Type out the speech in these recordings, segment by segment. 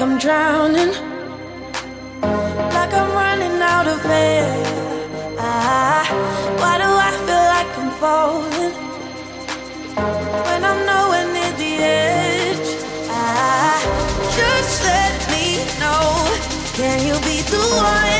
I'm drowning? Like I'm running out of air. Ah, why do I feel like I'm falling? When I'm nowhere near the edge. Ah, just let me know. Can you be the one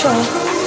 control.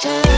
time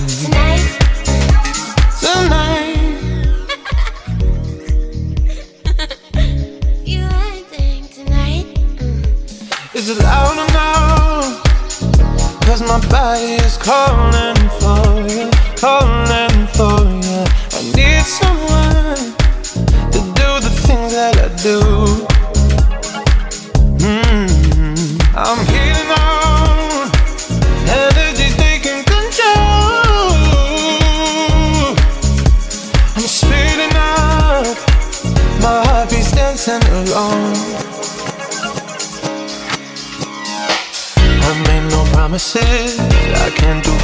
My body is calling for you, calling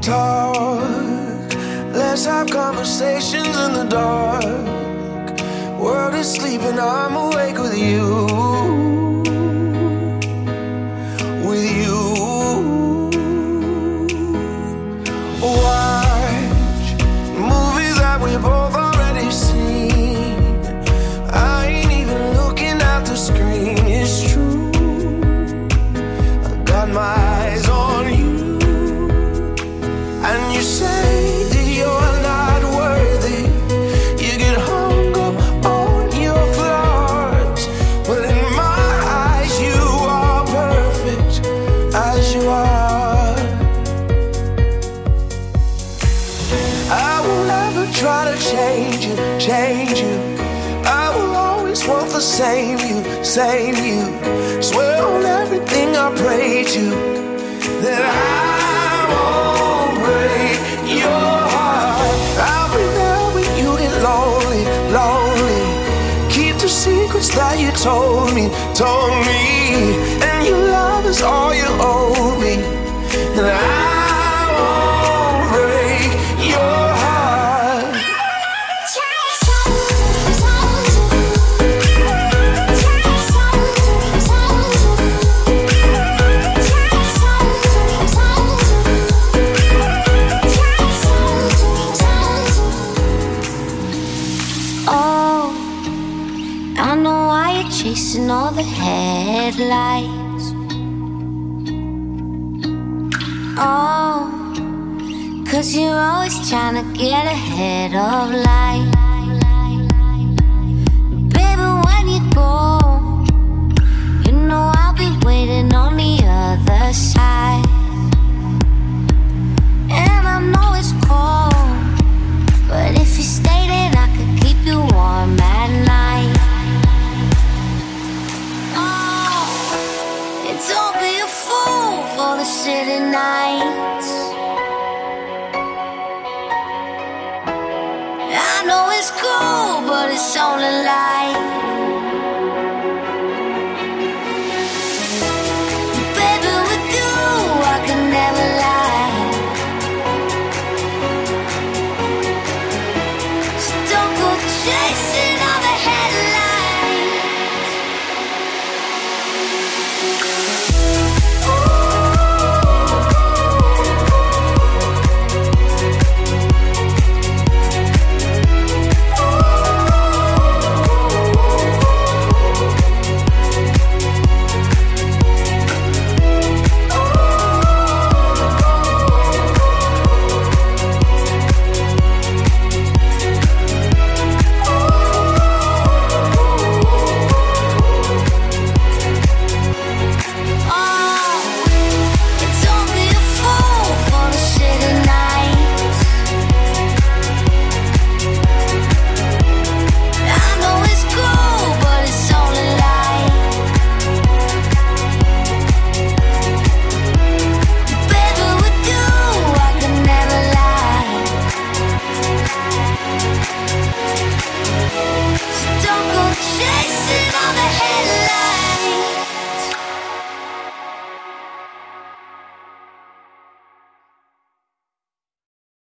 Talk. Let's have conversations in the dark. World is sleeping, I'm awake with you. Same you, same you. Swear on everything I pray to that I won't break your heart. I'll be there when you get lonely, lonely. Keep the secrets that you told me, told me. And your love is all you owe trying to get ahead of life.